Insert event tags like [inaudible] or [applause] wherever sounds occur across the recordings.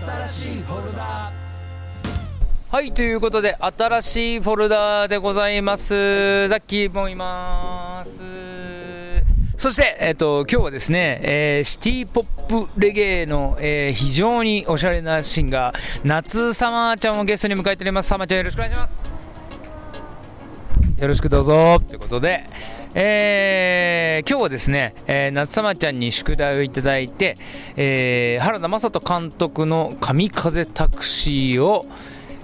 新しいフォルダはい、ということで、新しいフォルダでございます。ザッキーもいます。そして、えっ、と、今日はですね、えーシティポップレゲエの、えー非常におしゃれなシンガー、夏サマーちゃんをゲストに迎えております。サマーちゃんよろしくお願いします。よろしくどうぞ。ということで、えー今日はですね、えー夏様ちゃんに宿題をいただいて、えー原田雅人監督の神風タクシーを、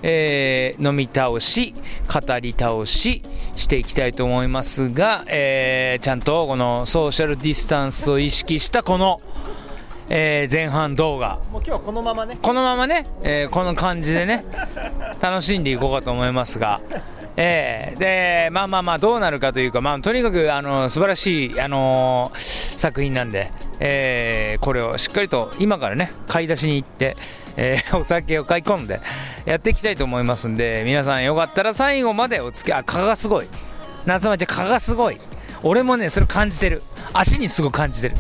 えー飲み倒し、語り倒ししていきたいと思いますが、えーちゃんとこのソーシャルディスタンスを意識したこの、えー前半動画、もう今日はこのままね。このままね、えーこの感じでね、楽しんでいこうかと思いますが、えーで、まあまあまあ、どうなるかというか、まあ、とにかく、あの、素晴らしい、あのー作品なんで、えーこれをしっかりと今からね、買い出しに行って、えー [laughs] お酒を買い込んで、やっていきたいと思いますんで、皆さんよかったら最後までお付き合い、あ、蚊がすごい。夏町蚊がすごい。俺もね、それ感じてる。足にすごく感じてる。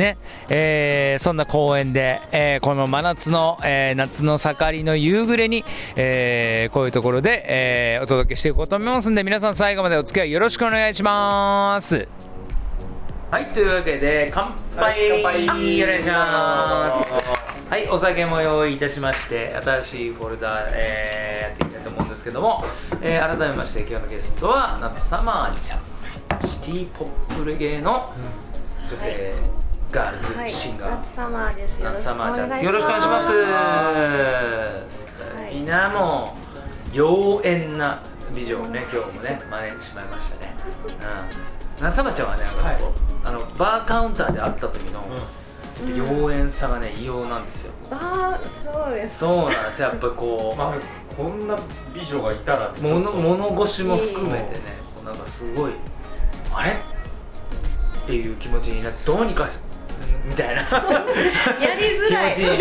ね、えーそんな公園で、えーこの真夏の、えー夏の盛りの夕暮れに、えーこういうところで、えーお届けしていこうと思いますんで、皆さん最後までお付き合いよろしくお願いします。はい、というわけで、乾杯、はい乾杯。お願いします。はい、お酒も用意いたしまして、新しいフォルダ、えーやっていきたいと思うんですけども、えー改めまして今日のゲストは、夏サマーちゃん、シティポップレゲエの女性、ガールズはい、シンガー。夏サマーです。よろ夏しくおサマーちゃんです。願いします。よろしくお願いします。いみんなもう妖艶な美女をね、今日もね、招いてしまいましたね。うん。夏サマーちゃんはね、なんかこう、あのバーカウンターで会った時の妖艶さがね、異様なんですよ。あー、すごいです。そうなんですよ。やっぱりこ [laughs] まあこんな美女がいたらう、物物腰も含めてね、なんかすごい、あれ？っていう気持ちになって、どうにかみたいな。[laughs] やりづらい。や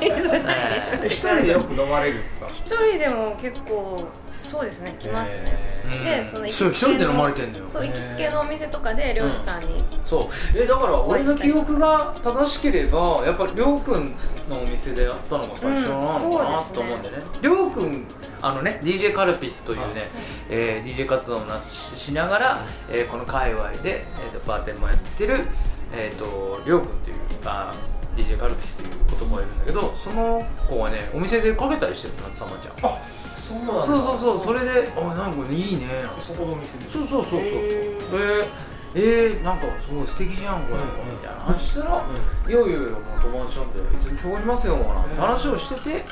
りづらい。はい一人でよく飲まれるんですか？一人でも結構そうですね来ますね。うんでその行きそう一つけの人で飲まれてんのよそう行きつけのお店とかで漁師さんに。そうえだから俺の記憶が正しければやっぱりりょうくんのお店でやったのが最初なのかな、うんねと思うんでねりょうくんあのね DJ カルピスというね、えー DJ 活動をなししながら、えーこの界隈で、えーとバーテンもやってるえっ、とりょうくんというあ DJ カルピスという男がいるんだけどその子はねお店でかけたりしてるのさまちゃん。あそうなんだ。そうそうそうそれであなんかいいねそこのお店で。そうそうそうそう。へー。でえー、なんかすごい素敵じゃんこれ、うんみたいな。話したら、いやいやいやもう友達なん。でいつも紹介しますよなんて話をしてて、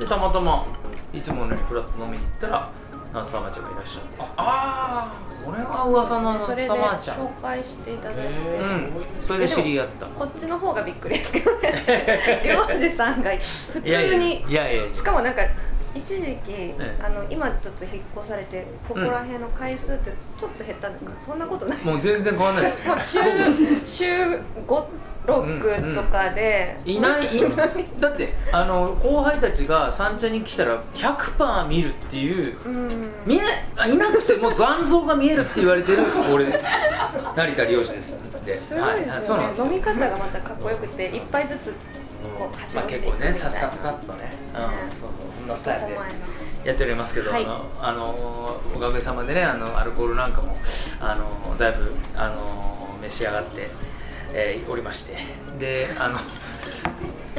でたまたまいつものようにフラッと飲みに行ったら夏サマーちゃんがいらっしゃって。ああーそれが噂の夏それでサマーちゃん。紹介していただいて。うん。それで知り合った。こっちの方がびっくりですけどね。[laughs] 漁師さんが普通いやいやにいやいやいや。しかもなんか一時期、えあの今ちょっと引っ越されてここら辺の回数ってちょっと減ったんですか、そんなことない。もう全然変わんないです。[laughs] もう週週56とかで、いない。いだってあの後輩たちが三茶に来たら100%見るっていう。うん。見えあいなくても残像が見えるって言われてる俺成田漁師ですですごいですよね。なんですよ。飲み方がまたかっこよくて一杯ずつこうまあ、ごしていくみたいな、結構ねさっさっさっとね、うん、そうそうそんなスタイルでやっておりますけど、はい。あのあのおかげさまでねあのアルコールなんかもあのだいぶあの召し上がって、えーおりまして。であの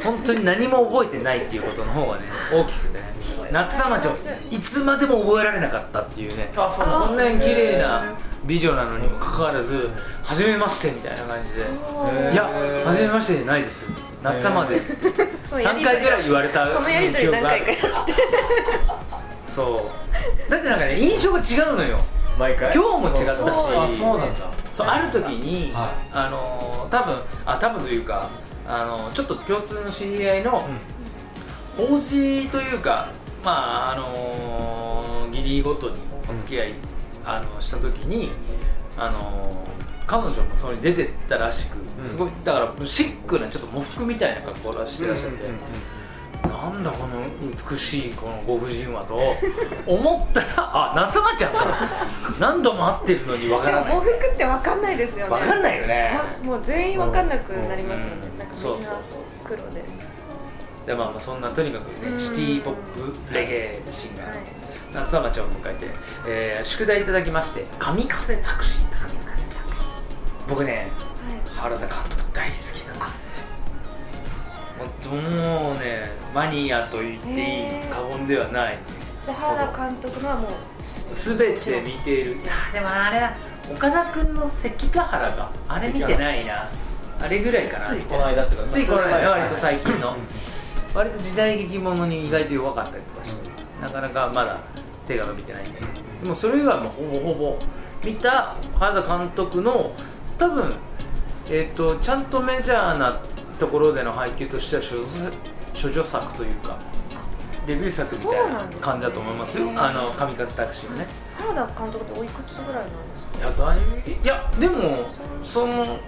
本当に何も覚えてないっていうことの方がね大きくてね。夏様町いつまでも覚えられなかったっていうね。あそうなんだ。こんなに綺麗な美女なのにもかかわらず初めましてみたいな感じで。いや初めましてじゃないです。夏様で。す3回ぐらい言われたそのやりとり何回かやって。そう。だってなんかね印象が違うのよ。毎回？今日も違ったし。そうあそうなんだ。そうある時に、はい。あのー多分あ多分というかあのーちょっと共通の知り合いの法事というかまああのー義理ごとにお付き合い、あのした時にあのー彼女もそれに出てったらしく、うん。すごいだからシックなちょっと喪服みたいな格好をしてらっしゃって、なんだこの美しいこのご婦人はと思ったらあ夏間ちゃんか。何度も会ってるのにわからない。でも喪服って分かんないですよね。わかんないよね、ま、もう全員分かんなくなりますよね、うんなんかみんなそうそうそう。黒で。でまあまあそんなとにかくね、うん。シティポップレゲエシンガー、はい。夏山町を迎えて、えー宿題いただきまして「神風タクシー」神風タクシー。僕ねはい。原田監督大好きなんですよ。もうねマニアと言っていい過言ではない。じゃあ原田監督のはもう全て見ている。いやでもあれだ岡田君の関ヶ原があれ見てないなあれぐらいかな。ついこの間っていうかついこの間。割とは。い。最近の割と時代劇ものに意外と弱かったりとかしてなかなかまだ手が伸びてないんで。でもそれ以外もほぼほぼ見た原田監督の多分えっ、とちゃんとメジャーなところでの配給としては処女作というかデビュー作みたいなそうなんですね感じだと思いますよ。へーあの神風タクシーのね。原田監督っておいくつぐらいなんですか？いやだいぶいやでもその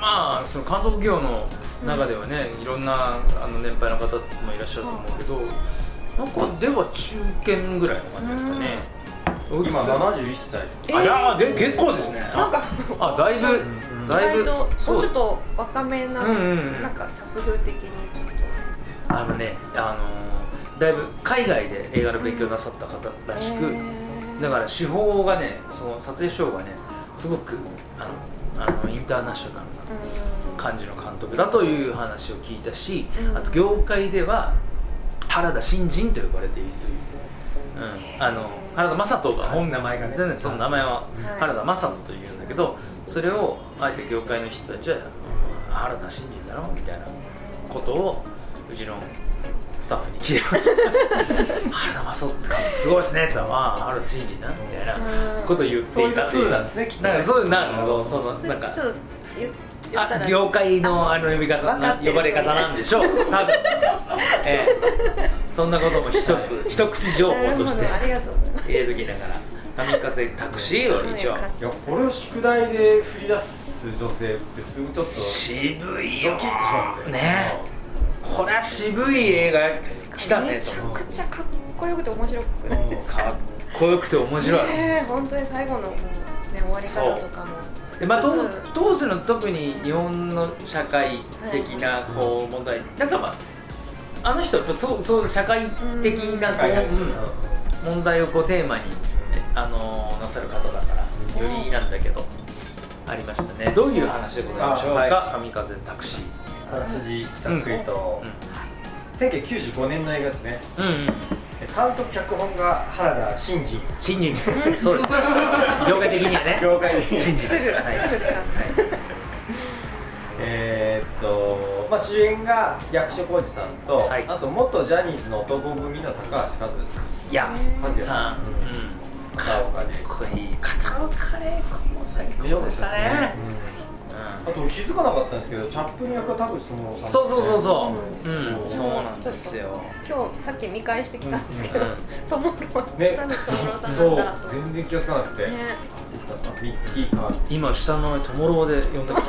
まあその監督業の中ではね、いろんなあの年配の方もいらっしゃると思うけど、なんかでは中堅ぐらいの感じですかね、今71歳。あいやで結構ですね。なんかあだいぶ、ん。だいぶもそう。うちょっと若めな、うんうんうん。なんか作風的にちょっと。あのねあのーだいぶ海外で映画の勉強なさった方らしく、だから手法がねその撮影手法がねすごくあのあのインターナショナルな感じの監督だという話を聞いたし、うん。あと業界では原田新人と呼ばれているという、うん、あの原田雅人が本名前がね。全然その名前ははい。原田雅人というんだけどそれをあえて業界の人たちはうん原田新人だろみたいなことをうちのスタッフに聞いてました原田雅人すごいですねって言ったらまあ原田新人なみたいなことを言っていた。そういう通なんですねきっとね。なんかそういうなんかそうそうそれなんかあら業界のあの呼び方分かってる呼ばれ方なんでしょう。多分、ええ、そんなことも一つ一口情報として入れときながら神風タクシーを一応。いやこれを宿題で振り出す女性ってすぐちょっと渋いよ。ドキッとしますね。ねこれは渋い映画来たねめちゃとくちゃかっこよくて面白くて、うんかっこよくて面白い。ねえ本当に最後のね、終わり方とかも。でまあ、当時の特に日本の社会的なこう問題、なんかまああの人やっぱそうそう社会的なこう、はいはいうん。問題をこうテーマに、あのーなさる方だからよりなんだけどありましたね。どういう話でございましょうか、あは神風タクシーあらすじざっくりと、1995年の映画ですね。うん、うんうん、監督脚本が原田真二新人 [laughs] そうです。業界的にはね。業界で新人すぐす。ぐ使ってえーっと、まあ、主演が役所広司さんと、はい。あと元ジャニーズの男組の高橋和いや和也さん、うん。うん。片岡でかっこいい片岡玲子も最高でしたねあと気づかなかったんですけどチャップリン役は田口智朗さんそうそうそうそそう。う、なん。そうなんですよ。今日さっき見返してきたんですけどうんトモロね田口智朗さんそう全然気がつかなくて、ね。ミッキーカー今下の名前トモローで呼んだな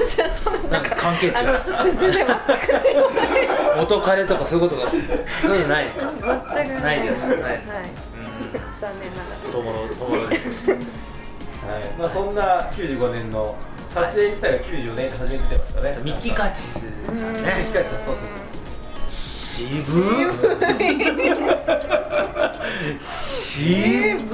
なんか関係値が。ちょっとかそう。いうことがそういうのないですか全くないです。ないです。はい。うん。[laughs] 残念ながら。トモロートモローですはい。まあ、そんな95年の撮影自体が94年で初めて出ましたね。ミキカチスさんミキね。カチさんそうそう渋渋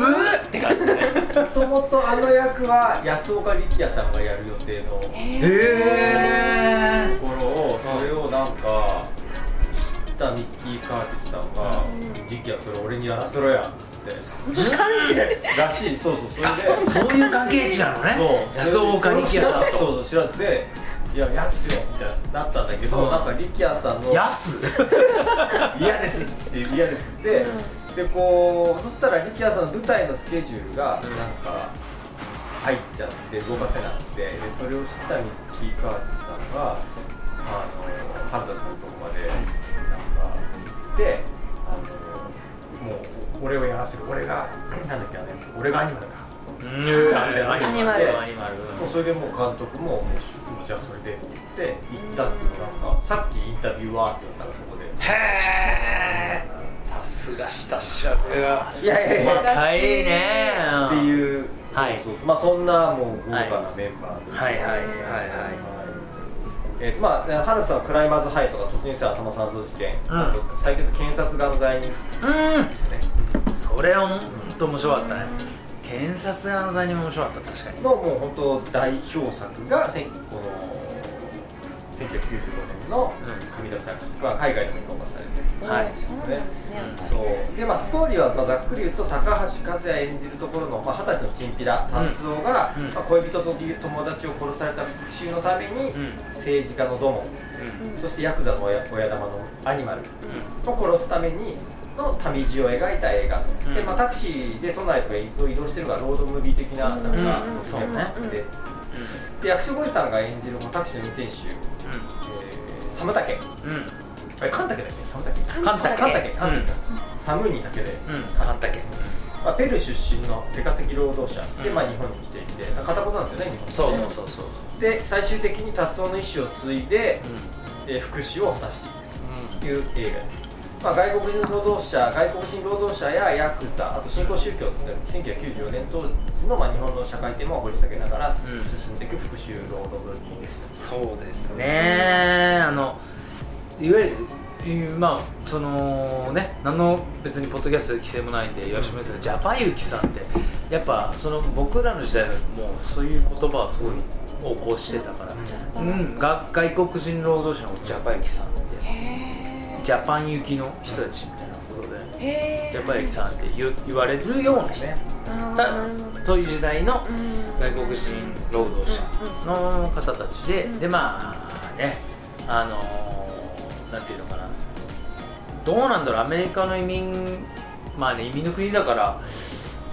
っ。て感じねそうもともとあの役は安岡力也さんがやる予定のとへえころをそれをなんかたミッキー・カーティスさんが「力也それ俺にやらせろや」っつって。らしい。そうそうそれで。そういう関係値なのね。そう。安岡力也さんと。そうそう知らずで「いややつよ」みたいになったんだけど、うん。なんか力也さんのやす [laughs] 嫌ですって嫌ですって、でこうそしたら力也さんの舞台のスケジュールがなんか入っちゃって動かせなくてでそれを知ったミッキー・カーティスさんがあの原田さんのとこまでってもう俺をやらせる。俺がなんだっけあれ俺がアニマルだ。うんアニマル。アニマルもうそれでもう監督ももうじゃあそれでって言って行ったっていうのなんかさっきインタビューはって言ったらそこで。へえさすが下調べがいやいやいや。若いね。っていう、はい。そうそうそう。まあそんなもう豪華なメンバーで、はいはいはいはいえーとまあ、原田さんはクライマーズハイとか突入した浅間山荘事件、うん。最近の検察側の罪人うん。ですね。それは本当面白かったね。検察側の罪人も面白かった確かに。のもう本当代表作がこの1995年のうん神田作詞は海外でも評価されてる。はい。そうなんですね、うん。そう。でまあストーリーはまあざっくり言うと高橋和也演じるところのまあ二十、歳のチンピラ達夫が、うん。まあ、恋人と友達を殺された復讐のために、うん。政治家のドモンうん。そしてヤクザの親親玉のアニマルを殺すためにの旅路を描いた映画、うん。でまあ、タクシーで都内とか伊豆を移動してるからロードムービー的ななんか、うん。そうね。でで役所ゴリさんが演じるタクシーの運転手、えー、寒竹。うん。うんあれ神竹だっけ？寒竹。神竹。神竹。寒いに竹で。うん神竹。まあ、ペルー出身の出稼ぎ労働者。で、うん。まあ、日本に来ていて。片言なんですよね日そう本そうそうそう。で最終的に達夫の意思を継いで、うえー復讐を果たしていくんという映画です、まあ、外国人労働者外国人労働者やヤクザあと新興宗教って1994年当時の、まあ、日本の社会テーマを掘り下げながらん。進んでいく復讐ロードムービーです、そうですね。あのいわゆるまあそのね何の別にポッドキャストで規制もないんで言わせてもらいますけどジャパユキさんってやっぱその僕らの時代はもうそういう言葉はすごい横行してたから、うん、が外国人労働者のジャパユキさんって。へジャパン行きの人たちみたいなことでジャパユキさんって言う言われるような人。ねそういう時代のうん。外国人労働者の方たちで、うんでまあねあのーなんていうのかな。どうなんだろう。アメリカの移民まあね移民の国だから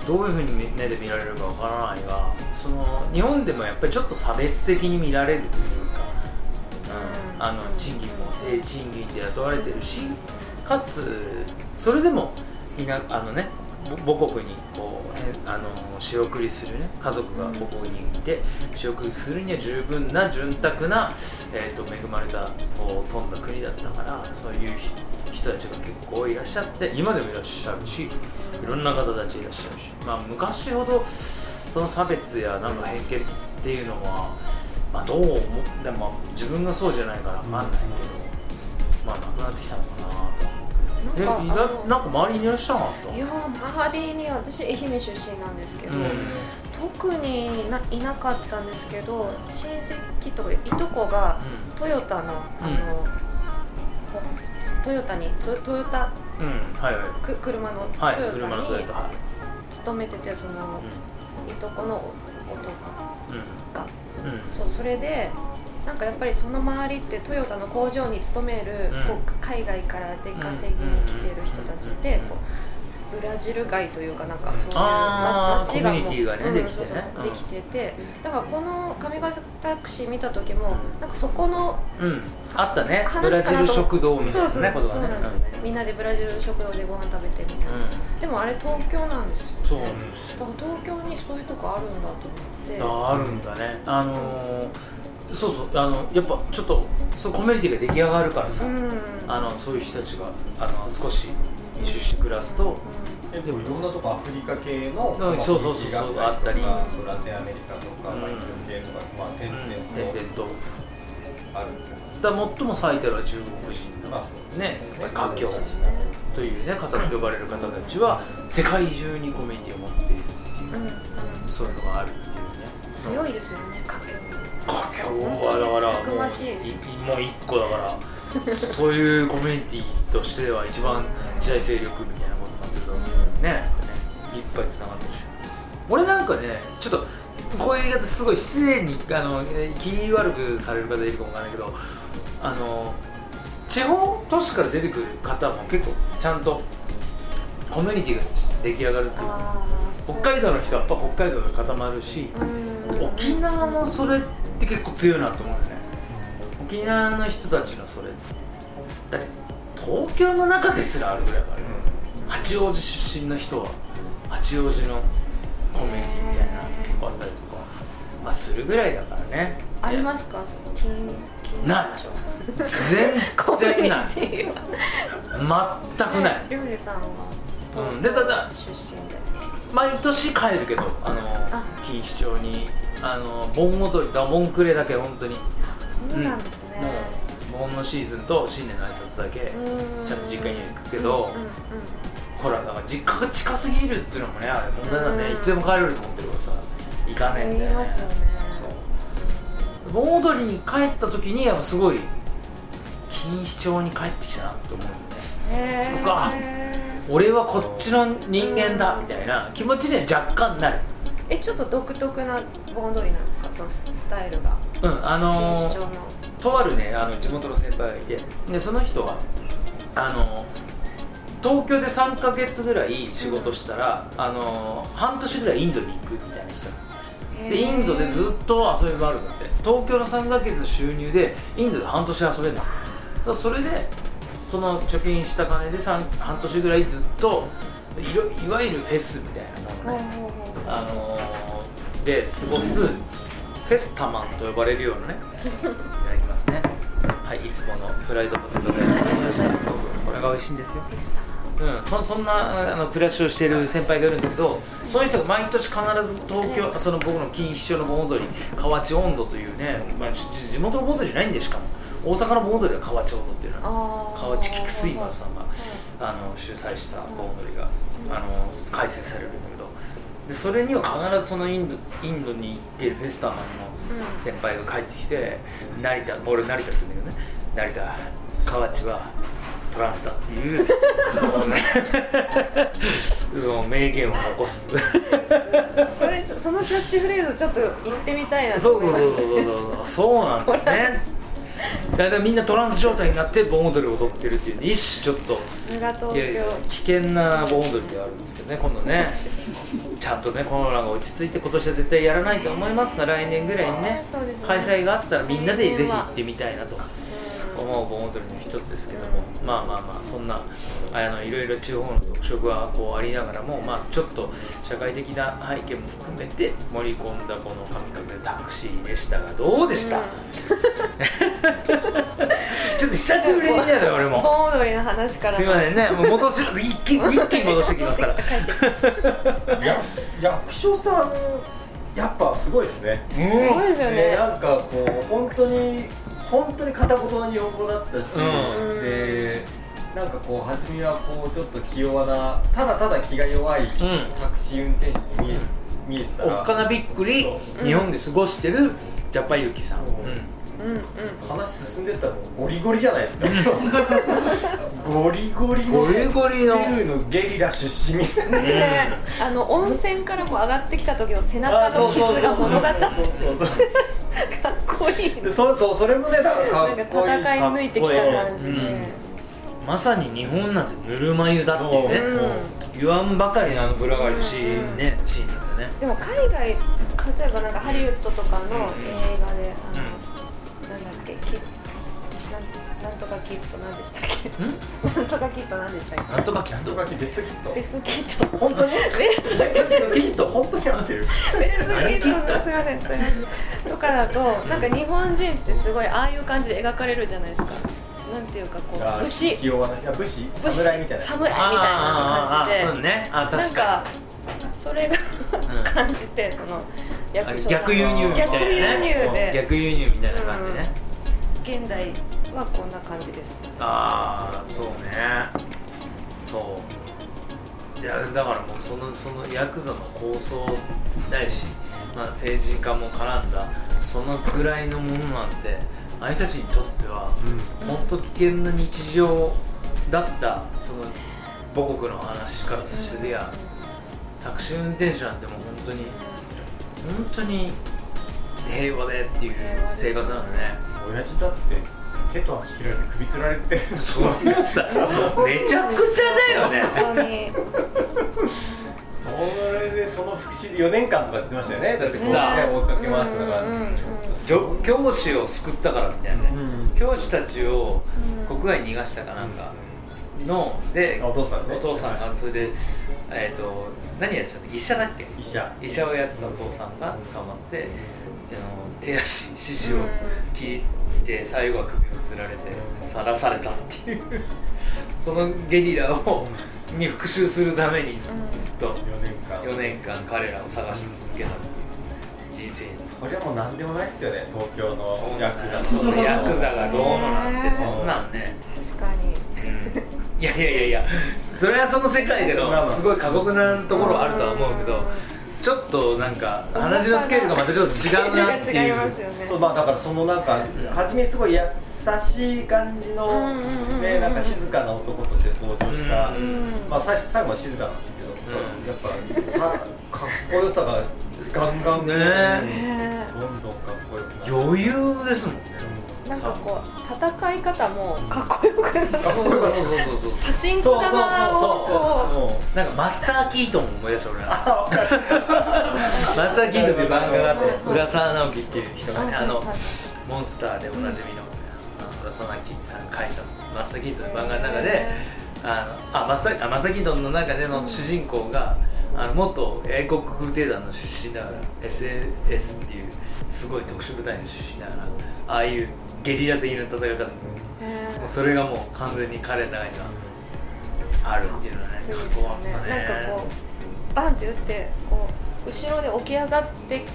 どういうふうに目で見られるかわからないがその日本でもやっぱりちょっと差別的に見られるというか、うん、あの賃金も低賃金で雇われてるしかつそれでもあのね母国にこう、えあの仕送りするね家族が母国にいて仕送りするには十分な潤沢な、えー、と恵まれたこう富んだ国だったからそういう人人たちが結構いらっしゃって今でもいらっしゃるしいろんな方たちいらっしゃるし、まあ、昔ほどその差別やなんか偏見っていうのは、まあ、どう思っても自分がそうじゃないから分かんないけど、まあなくなってきたのかなと。なんかなんか周りにいらっしゃらなかった？いやー周りに私愛媛出身なんですけど、うん。特にないなかったんですけど親戚とかいとこがトヨタのあの、ほトヨタにトトヨタ？うん、うん、はいはい。く車のトはいヨタに勤めててそのいとこのおお父さん。がそうそれでなんかやっぱりその周りってトヨタの工場に勤める、うん。こう海外から出稼ぎに来てる人たちで、うん。こうブラジル街というかなんかそういう、街がもうコミュニティがねうんできてね。そうそううん。できててだからこの神風タクシー見た時も、うん。なんかそこのうん、あったね。話ブラジル食堂みたそうそういなねことそうがねなんですよね、みんなでブラジル食堂でご飯食べてみたいな、うん。でもあれ東京なんですよ、ね、そうなんですだから東京にそういうとこあるんだと思ってああるんだね。あのー、そうそうあのやっぱちょっとそうコミュニティが出来上がるからさ、うん。あのそういう人たちがあの少し密集して暮らすと、えでもいろんなとこアフリカ系の、うんそうそうそうそうあったり。ラテンアメリカとか、うん。まあ、インド系とか、まあ、点々ととあるだ最も最たるは中国人の、まあね。華僑。というね方と呼ばれる方たちは世界中にコミュニティを持っているっていう、うん。うん。そういうのがある強いですよね家華僑はだからもうい。もう一個だからそういうコミュニティとしては一番時代勢力みたいなことになってると思うねねいっぱいつながってるし。俺なんかねちょっとこういう言い方すごい失礼にあのえー気悪くされる方いるかもわからないけどあの地方都市から出てくる方も結構ちゃんとコミュニティが出来上がるっていう北海道の人はやっぱ北海道で固まるし、うん沖縄のそれって結構強いなと思うんだよね。沖縄の人たちのそれだって東京の中ですらあるぐらいだから。ね八王子出身の人は八王子のコミュニティみたいなの結構あったりとか、まあ、するぐらいだからね。ありますか？ない賞全然ない。全くない。リュウジさんは？うん。でただ出身で。毎年帰るけどあのあ。錦糸町にあの盆踊りだ盆暮れだけ本当に。そうなんですね。もう盆のシーズンと新年の挨拶だけちゃんと実家には行くけど、うんうんうんほらだから実家が近すぎるっていうのもねあれ問題だね、うん。いつでも帰れると思ってるからさ行かね。えんだよね。そう。盆踊りに帰った時にやっぱすごい錦糸町に帰ってきたなって思うんだよね。そうか俺はこっちの人間だみたいな気持ちには若干なる。えちょっと独特な盆踊りなんですか？そのススタイルが。うんあのーの。とあるねあの地元の先輩がいて。でその人はあの東京で3ヶ月ぐらい仕事したら、あの半年ぐらいインドに行くみたいな人。でインドでずっと遊び回るんだって。東京の3ヶ月の収入でインドで半年遊べるのそうそれでその貯金した金で三半年ぐらいずっといろいわゆるフェスみたいなものね、あのーで過ごすフェスタマンと呼ばれるようなねいただきますね。はいいつものフライドポテトがやってきましたこれが美味しいんですよ。うん、そそんなあの暮らしをしている先輩がいるんですけどその人が毎年必ず東京その僕の錦糸町の盆踊り河内温度というね、まあ、地地元の盆踊りじゃないんでしか。も大阪の盆踊りは河内温度っていうの。は河内菊水丸さんがあの主催した盆踊りがあの開催されるんだけどでそれには必ずそのインドインドに行っているフェスタマンの先輩が帰ってきて成田俺成田って言うんだけどね。成田河内はトランスだっていう [laughs] [laughs] 名言を残す。それそのキャッチフレーズちょっと言ってみたいなと思います。そうそうそうそうそう。なんですね [laughs] だからみんなトランス状態になって盆踊りを踊ってるっていう。ね一種ちょっと。いやいや京危険な盆踊りではあるんですけどね今度ね。ちゃんとねコロナが落ち着いて今年は絶対やらないと思いますが来年ぐらいにね開催があったらみんなでぜひ行ってみたいなと。うん思う盆踊りの一つですけども、まあまあまあそんなあのいろいろ地方の特色がこうありながらも、まあ、ちょっと社会的な背景も含めて盛り込んだこの「神風タクシー」でしたがどうでした、うん。[laughs] ちょっと久しぶりにね俺も。盆踊りの話から。すいませんね。もう戻し一気に [laughs] 一気に戻してきますから。役所さんやっぱすごいですね。すごいですよね。なんかこう本当に本当に片言の日本語だったし、うん。でなんかこう初めはこうちょっと気弱なただただ気が弱いタクシー運転手に見え,、見えてたらおっかなびっくり日本で過ごしてるジャパユキさん、う。ん。うんうん。話進んでったらゴリゴリじゃないですか。[laughs] ゴリゴリのゴリゴリの。ペルーのゲリラ出身みたいな。であの温泉からも上がってきた時の背中の傷が物語っうそうそうかっ [laughs] こいいでそうそうそれもねなんかかなんかっこいい [laughs] 戦い抜いてきた感じで、うん。まさに日本なんてぬるま湯だってね、う。ん。言わんばかりのあのぶらがりシーンね、シーンなんだね。でも海外例えばなんかハリウッドとかの映画で、あのなんなんとかキットなんでしたっけ？なんとかキットなんでしたっなんとかキャンドとかきベストキット。けベストキット。本当に？ベストキット。本当に合ってる。ベストキット。すいませんすいません。とかだとなんか日本人ってすごいああいう感じで描かれるじゃないですか。なんていうかこう武士。気弱ないや武士？武士。侍みたいな。侍みたいな感じで。そうね。あなん確かかそれがん。感じてその逆輸入みたいなね。逆輸入で。逆輸入みたいな感じね、現代はこんな感じです。ああそうね。そう。いやだからもうそのそのヤクザの構想ないし、まあ、政治家も絡んだそのぐらいのものなんてああいう人たちにとっては本当危険な日常だったその母国の話からすりゃタクシー運転手なんてもう本当に本当に平和でっていう生活なんだね。親父だって手と足切られて首つられてそう。だめちゃくちゃだよね。本当に。それでその復讐で4年間とかって言ってましたよね。だってこう追っかけ回すのがう。んうんうん。教教師を救ったからみたいなね、うん。教師たちを国外に逃がしたかなんかのでお父さんね。お父さんがそれで、えー、と何やってたの医者だっけ？医者。医者をやってたお父さんが捕まってあの手足四肢を切って最後は首をつられてさらされたっていう。そのゲリラを [laughs] に復讐するためにずっと4年間。4年間彼らを探し続けたっていう人生です。これはもう何でもないっすよね東京のヤクザ。のそのヤクザがどうのなんてそんなんね。確かに。いやいやいやいや。それはその世界でのすごい過酷なところはあるとは思うけどちょっとなんか話のスケールがまたちょっと違うなって違いいう。ねそうまあだからそのなんか初めすごい優しい感じのねなんか静かな男として登場した。うんうんまあ最初最後は静かなんですけどやっぱさかっこよさがガンガンねね。どんどんかっこよくなる余裕ですもんねなんかこう戦い方もかっこよくなっそうそうそうそうパチンそう。そうそうコ玉をこそうもう。なんかマスター・キートンを思い出した俺ら。あわかるマスター・キートンっていう漫画があって浦沢直樹っていう人うがねあのモンスターでおなじみのあの浦沢直樹さんが書いたマスター・キートンの漫画の中であのあマスターあマスター・キートンの中での主人公があの元英国空挺団の出身だから SAS っていうすごい特殊部隊の出身だからああいうゲリラ的な戦い方するへー。もうそれがもう完全に彼の中にはあるっていうのはねかっこよかったね。なんかこうバンって打ってこう後ろで起き上がってうん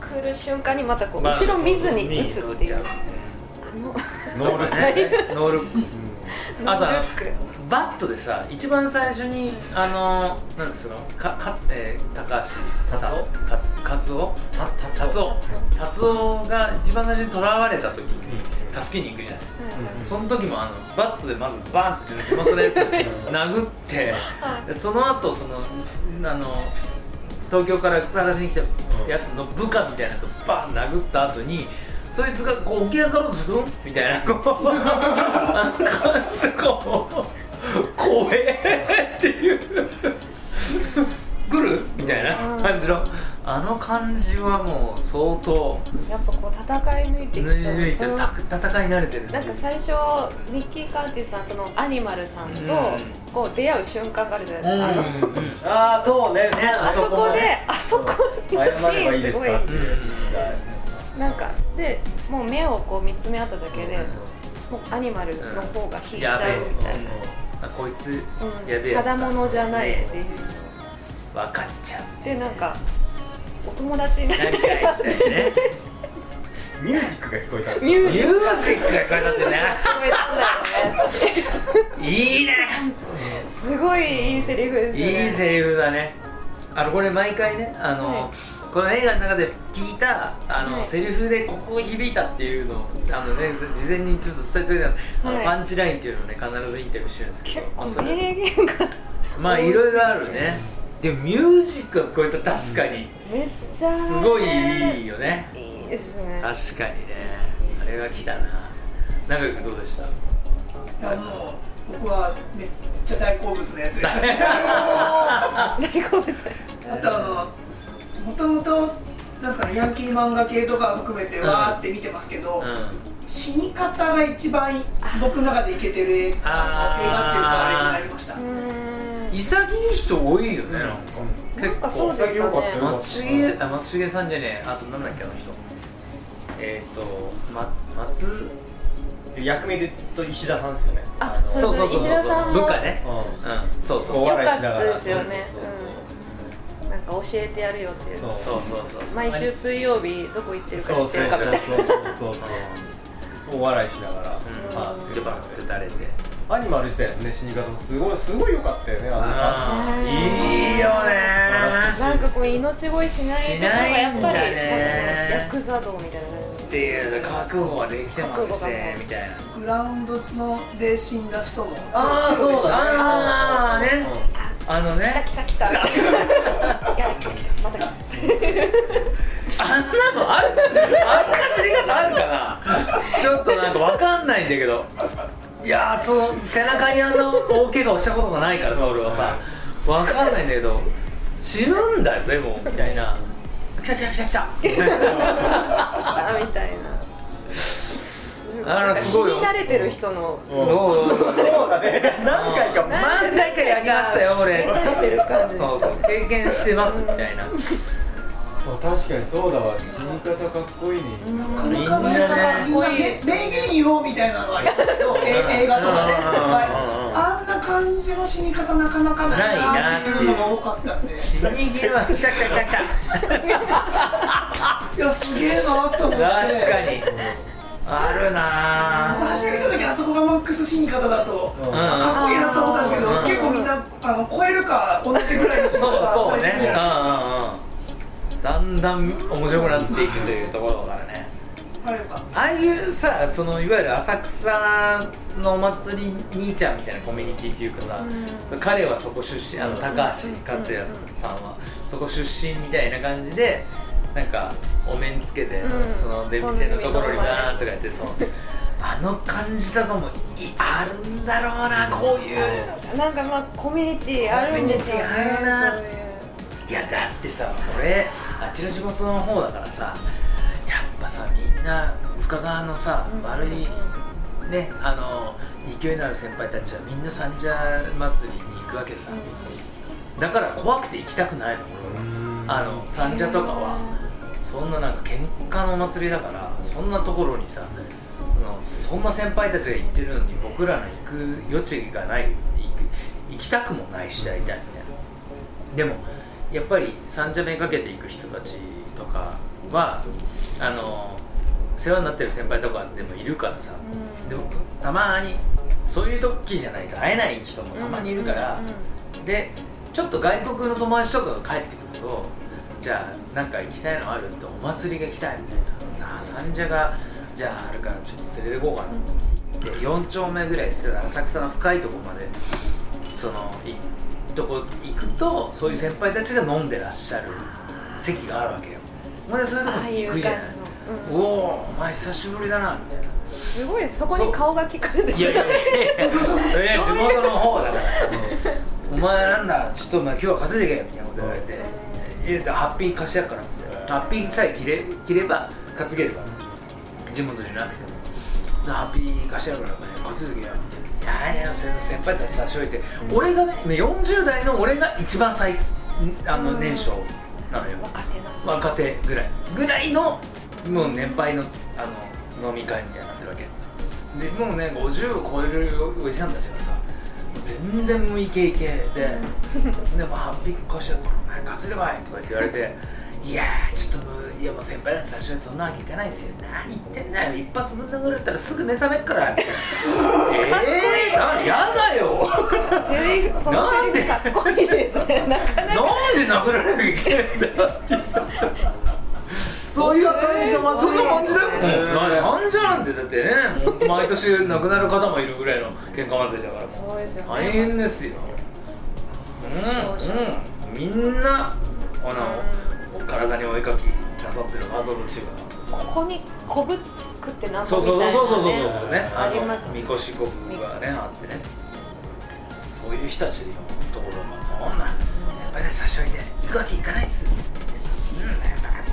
くる瞬間にまたこうまあ後ろ見ずに打つっていう。うんあノールねノールのあとはバットでさ一番最初にあのなんですかかか、えー、高橋さん。かカツオ？た達夫達夫が一番最初に囚われた時。に助けに行くじゃない。うん。その時もあのバットでまずバンって地元のやつ殴ってでその後そのあの東京から探しに来たやつの部下みたいなやつをバン殴った後にそいつがこう起き上がろうとする？みたいなこうあの感じでこう怖えっていう来る？みたいな感じの。あの感じはもう相当。やっぱこう戦い抜いていくと抜いて戦い慣れてるなんか最初ミッキー・カーティスさんそのアニマルさんとうん。こう出会う瞬間があるじゃないですか、あのああそうね。ねあそこであそこのシーンごいですすかってい。うなんかでもう目をこう見つめ合っただけでもうアニマルの方が引いちゃうみたいな、あこいつうん。やべえやつだ。ただものじゃないっていう分かっちゃうでなんかお友達になって。何かいみたいなねミュージックが聞こえた。ミューミジックが聞こえたんだよね。いいね。すごいいいセリフですよね。いいセリフだね。あのこれ毎回ねあの、はい。この映画の中で聞いたあの、はい。セリフでここ響いたっていうのをあのね事前にちょっと伝えてくれたあの、はい。パンチラインっていうのをね必ずインタビューしてるんですけ結ど。まあ構名言がまあいろいろあるねでもミュージックがこういった確かにめっちゃすごいいいよね。いいですね。確かにね。あれが来たな。中君どうでした？いやもう僕はめっちゃ大好物のやつでした。ね [laughs] 大好物。あとあのもともとなんですかねヤンキー漫画系とか含めてわーって見てますけど、うん。死に方が一番僕の中でいけてる映画っていうかあれになりました潔い人多いよねなんか。なんかそうです潔かったよ。よね松重あ松重さんじゃねえ。あとなんだっけあの人。えっ、ー、と、ま、松役名で言うと石田さんですよね。あそうそう石田さんも部下ね。うん。うん。そうそうおよかっ笑いしながらたですよね。そううんなんか教えてやるよっていう。そうそうそうそう。毎週水曜日どこ行ってるかそう知ってるかみたいな。そうそうそうそうお笑いしながら、うん。までバッて垂れて。あアニマル自体のね死に方もすごいすごい良かったよねあのいいよねなんかこう命乞いしないとこがやっぱりヤクザ道みたいな感じっていう覚悟ができてますねみたいな。グラウンドので死んだ人も。あーそうだ。ね。ああね。あのね。来た来た来た。[laughs] いや来た来たまた来たあんなのあるあんな知り方あるかな。ちょっとなんかわかんないんだけどいやーその背中にあの大怪我をしたことがないからさ俺はさ。わかんないんだけど死ぬんだぜもうみたいな。来た来た来た来た。あみたいな。あらすごいよ。死に慣れてる人の。どうそうだね。何回か何回かやりましたよ俺。てる感じです。そうそう。経験してますみたいなそう確かにそうだわ。死に方かっこいいね。みんななかなかみんなね。みんな名名言言おうみたいなのありますけど [laughs] え映画とかあんな感じの死に方なかなかないなっていうのが多かったんで。死に際。は来た来た来た来たいやすげえなと思って。確かに。あるな。僕初め見た時あそこがマックス死に方だと、うん。あかっこいいなと思ったんですけど、うん結構みんなあの超えるか同じぐらいの死にそう方されてるじゃないうんだんだん面白くなっていくというところだからね。あああいうさそのいわゆる浅草のお祭り兄ちゃんみたいなコミュニティっていうかさ、うん。彼はそこ出身あのうん高橋克也さんはそこ出身みたいな感じでなんかお面つけて、うん。その出店のところになーとかやってそのあの感じとかもいあるんだろうなこういう。な。んかまあコミュニティあるんでしょうねいやだってさ俺あっちの地元の方だからさやっぱさみんな深川のさ、うん。悪いねあの勢いのある先輩たちはみんな三社祭りに行くわけさ、だから怖くて行きたくないの俺は。あの三社とかは。そんななんか喧嘩のお祭りだからそんなところにさそんな先輩たちが行ってるのに僕らの行く余地がない。行く行きたくもないし大体みたいな。でもやっぱり三茶めかけていく人たちとかはあの世話になってる先輩とかでもいるからさ、でもたまにそういう時じゃないと会えない人もたまにいるから、でちょっと外国の友達とかが帰ってくるとじゃあなんか行きたいのあるとお祭りが行きたいみたいな。なあ三社がじゃああるからちょっと連れて行こうかな。って4丁目ぐらい浅草の深いところまでそのいとこ行くとそういう先輩たちが飲んでらっしゃる席があるわけよ。ほんでそういうとこ行くじゃないおおお前久しぶりだなみたいな。すごいそこに顔が利くんですいやいやいや。[laughs] いやいや地元の方だからさ「お前なんだちょっとお前今日は稼いでけ」みたいなこと言われて「いやハッピー貸してやるから」っつって。ハッピーさえ切れ切れば担げるから。地元じゃなくても。ハッピー貸してやるからお前稼いでけよっていやいや先先輩たち差し置いて、俺がね40代の俺が一番最あの年少なのよ。若手な若手ぐらい。ぐらいのもう年配のあの飲み会みたいになってるわけ。でもうね50を超えるおじさんたちがさ全然もうイケイケででもハッピー貸して「お前担いでこい」とか言われて「いやーちょっともういやもう先輩だって最初にそんなわけいかないですよ。何言ってんだよ。一発ぶん殴られたらすぐ目覚めっから」みたいな「えー、なやだよセリフそのセリフかっこいいで？すねなかなかなんで？殴られなきゃいけないんだよ」って言ったそういう感じの祭りそんな感じだよ、へーまあ、三じゃなんてだってね毎年亡くなる方もいるぐらいの喧嘩祭りだからそうで？すよね大変で？すようんうんみんなあの体にお絵描きなさってるハードルのチー。ムここにこぶつくってなんそうみたいなそうそうそうそうそうねありますのみこし国がねあってねそういう人たちのところがそんなやっぱり最初にね行くわけいかないっすうん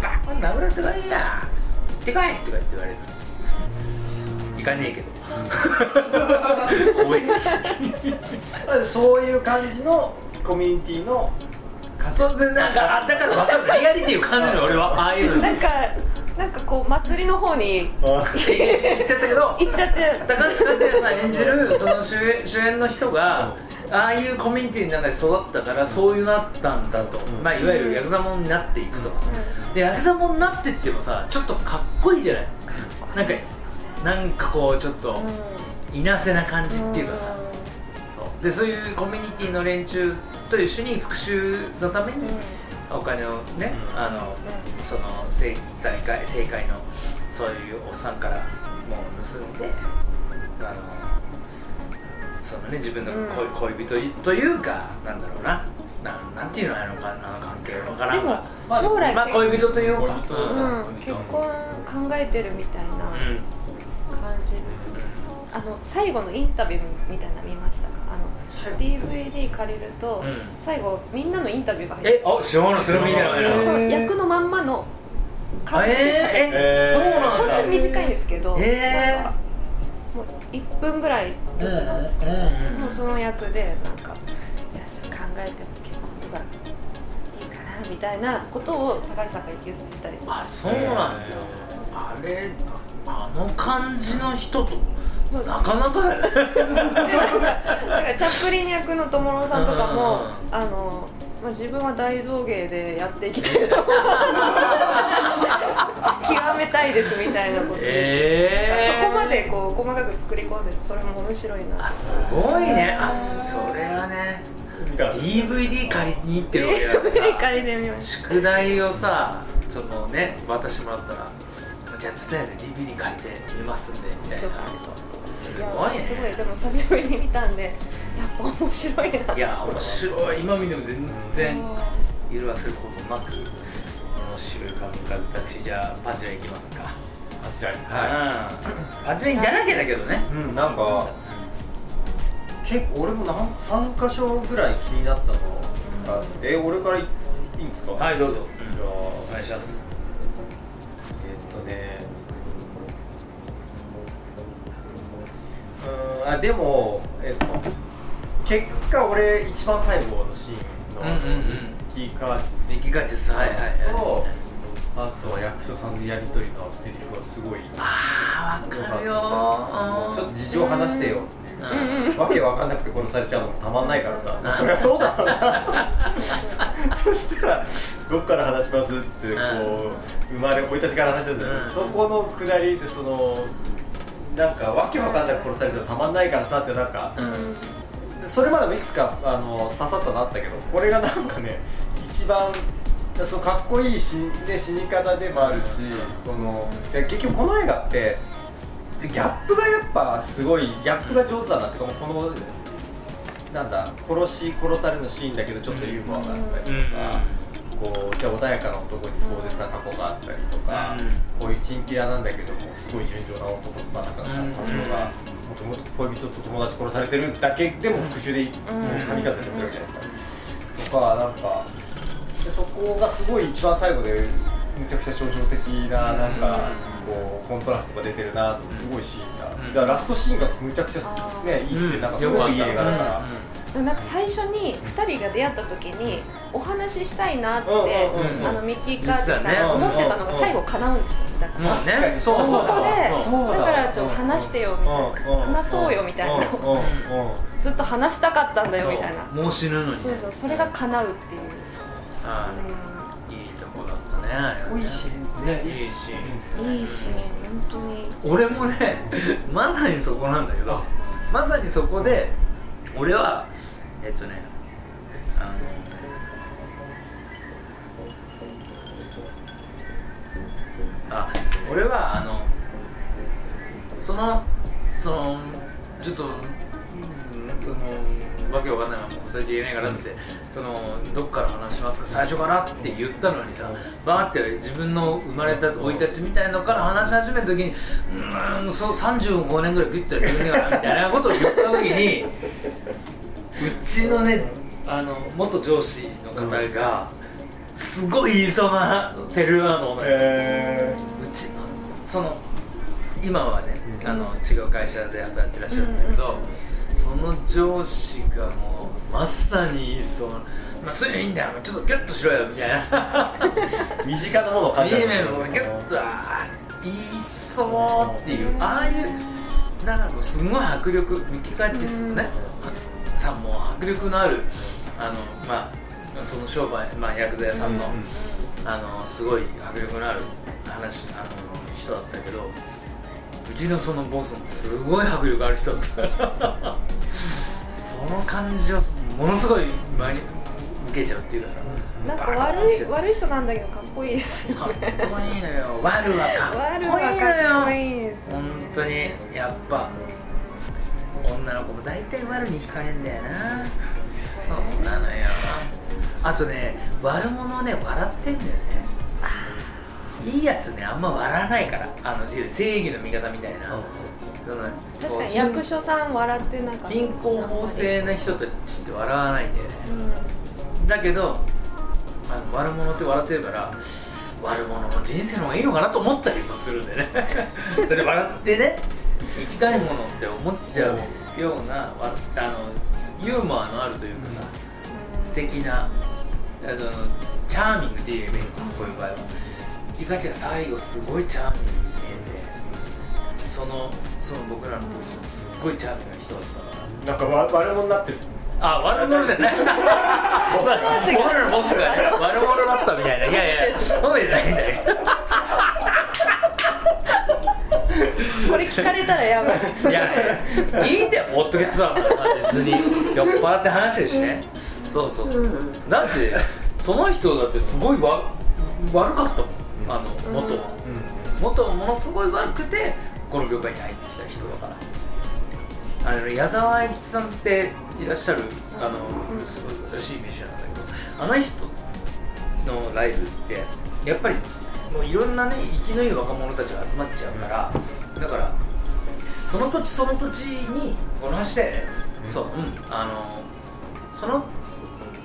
バッバッ殴られてないや行ってこいとか言って言われる行かねえけど怖いしまあそういう感じのコミュニティのそうでなんかあだから分かる。リアリティを感じるの俺は。ああいうの。なんかなんかこう祭りの方に。言っちゃったけど。行っちゃって。高橋和也さん演じるその主演主演の人がああいうコミュニティの中で育ったからそういうなったんだと、うん。まあ、いわゆるヤクザモンになっていくとかさ、でヤクザモンになってってもさちょっとかっこいいじゃない？なんかなんかこうちょっといなせな感じっていうかさ、そう。でそういうコミュニティの連中と一緒に復讐のためにお金をね、あのその政財界政界のそういうおっさんからもう盗んであのそのね自分の恋,、恋人というかなんだろうな。なんなんていうのあのかあの関係。わからでもんが将来まあ恋人というか。うんうん、結婚考えてるみたいなうん。感じあの最後のインタビューみたいなの見ましたか？あの DVD 借りると、うん。最後みんなのインタビューが入ってえあ知らないそれもいいんじゃない役のまんまの感じでしゃべってえー、えそうなんだ。本当に短いんですけど、えー。なんかもう1分ぐらいずつなんですけど、うんうんうん。もうその役でなんかいやちょっと考えても結婚とかいいかなみたいなことを高橋さんが言ってたりとかあそうなんだ。あれあの感じの人となかなか。だからチャップリン役の友野さんとかも、あの、まあ、自分は大道芸でやっていきたい [laughs] 極めたいですみたいなこと。言ってえでこう細かく作り込んでてそれも面白いな。あすごいね。あそれはね DVD 借りに行ってるわけだからさ。借りてみまし宿題をさそのね渡してもらったらじゃあ伝えで DVD 借りて見ますんでみたいなすたごいね。やすごい。でも久しぶりに見たんでやっぱ面白いな。いや面白い。今見ても全然色あせることなく面白い感覚だしじゃあパンチラいきますか。確かにはうん。パンチラインだらけだけどね。いうんなんか結構俺もなん3箇所ぐらい気になったのがあってえ俺からいいんですか？はいどうぞ。じゃおあ願いします。えっとねうーんあでも、えっと、結果俺一番最後のシーンの、うんうんうん。キーカーチミキガチスはいはいと、はい。あとは役所さんのやり取りのセリフはすごいあーわかるよちょっと事情話してよっていう、わけわかんなくて殺されちゃうのもたまんないからさ、うんそりゃそうだろうなそしたらどっから話しますってこう、生まれ生い立ちから話してるじゃない、うん。そこのくだりでそのなんかわけわかんなく殺されちゃうたまんないからさってなんか、うん。それまでもいくつかあの刺さったのあったけどこれがなんかね一番そのかっこいいし、ね、死に方でもあるしこので結局この映画ってでギャップがやっぱすごいギャップが上手だなっていうかもうこのなんだ殺し殺されるのシーンだけどちょっとユーモアがあったりとか、こうじゃあ穏やかな男にそうでした過去があったりとか、こういうチンピラなんだけどもすごい純情な男まあなんかうんがもともと恋人と友達殺されてるだけでも復讐で、もう神風でやってるわけじゃないですか。とかなんかでそこがすごい一番最後でむちゃくちゃ象徴的ななんかこうコントラストが出てるなとすごいシーンが、だからラストシーンがむちゃくちゃねいいってなんかすごいいい映画だから。なんか最初に2人が出会った時にお話ししたいなって、うんうんうんあのミッキー・カーズさん思ってたのが最後叶うんですよ。だから、うん確かに。そうそそう。こでそう。だだからちょっと話してよみたいな、話そうよみたいな、ずっと話したかったんだよみたいな。もう死ぬのにそうそう。それが叶うっていう、はいいいとこだったねいいシーンね。いいシーン。うん、いいし本当に。俺もね [laughs] まさにそこなんだけどまさにそこで俺はえっとねあのあ俺はあのそのそのちょっと、うん、わけわかんないままこそれで言えないからっつってそのどっから話しますか最初からって言ったのにさバーって自分の生まれた生い立ちみたいのから話し始めた時にうーんそう35年ぐらいグッとやってくれねえかなみたいなことを言った時にちのねあの元上司の方がすごい言いそうなセルなのね、えうちのその今はね、あの違う会社で働いてらっしゃるんだけど、その上司がもうまさに言いそうなまあそういうのいいんだよ。ちょっとギュッとしろよみたいな。ー、[laughs] 身近なものを感じるュッとあー言いそうっていうああいうだからもうすごい迫力ミキカッチスもね、さんも迫力のあるあのまあその商売、まあ、薬剤屋さんの、あのすごい迫力のある話あの人だったけどうちのそのボスもすごい迫力ある人だった。[laughs] その感じをものすごい前に受けちゃうっていうかさ。なんか悪い悪い人なんだけどかっこいいですよかっこねいいのよ。ワルはかっ悪こいいのはかっこよいいですよ本ね当にやっぱ女の子も大体悪に惹かれんだよな。そうなのよ。あとね悪者ね笑ってんだよね。いいやつねあんま笑わないから。あの正義の味方みたいな、その確かに役所さん笑ってなか。った貧困法制な人たちって笑わないんだよね。うん。だけどあの悪者って笑ってるから悪者も人生の方がいいのかなと思ったりもするんでね。だって笑ってね生きたいものって思っちゃうようなわあのユーモアのあるというかさ素敵なあのチャーミングっていう意味かこういう場合はピカチが最後すごいチャーミングに見えてそのその僕らのボスもすっごいチャーミングな人だったからなんかわ悪者になってるあ、悪者じゃない。[laughs] 僕らのボスがね、悪者だったみたいな。いやいや、そうじゃないんだよ。[laughs] これ聞かれたらやばい。いやいいんだよポッドキャストだからさ別に。[laughs] 酔っ払って話してるしね。そうそうそう。だってその人だってすごいわ悪かったもん。あの元は、元はものすごい悪くてこの業界に入ってきた人だから。あの矢沢永吉さんっていらっしゃるあの、素晴らしいミュージシャンなんだけどあの人のライブってやっぱりもういろんなね生きのいい若者たちが集まっちゃうからだからその土地その土地にこの話で、そううんあのその